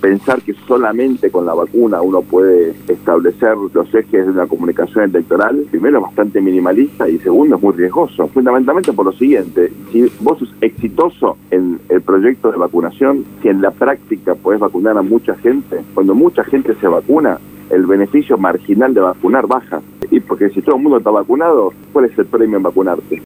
Pensar que solamente con la vacuna uno puede establecer los ejes de una comunicación electoral, primero es bastante minimalista y segundo es muy riesgoso, fundamentalmente por lo siguiente, si vos sos exitoso en el proyecto de vacunación, si en la práctica podés vacunar a mucha gente, cuando mucha gente se vacuna, el beneficio marginal de vacunar baja. Y porque si todo el mundo está vacunado, ¿cuál es el premio en vacunarte?